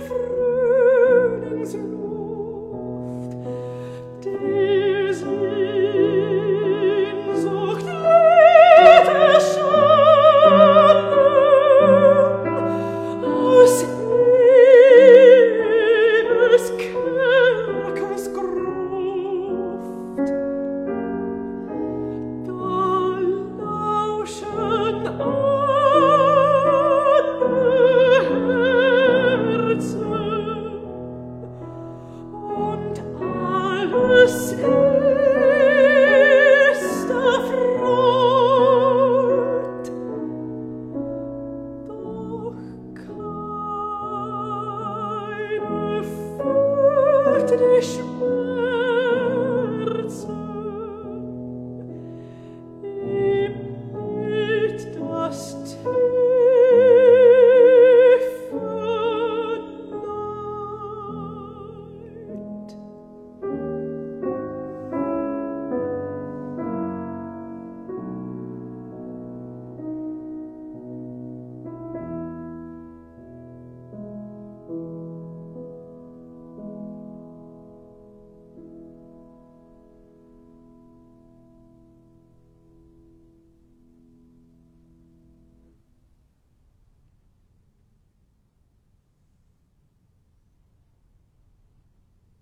free. 为什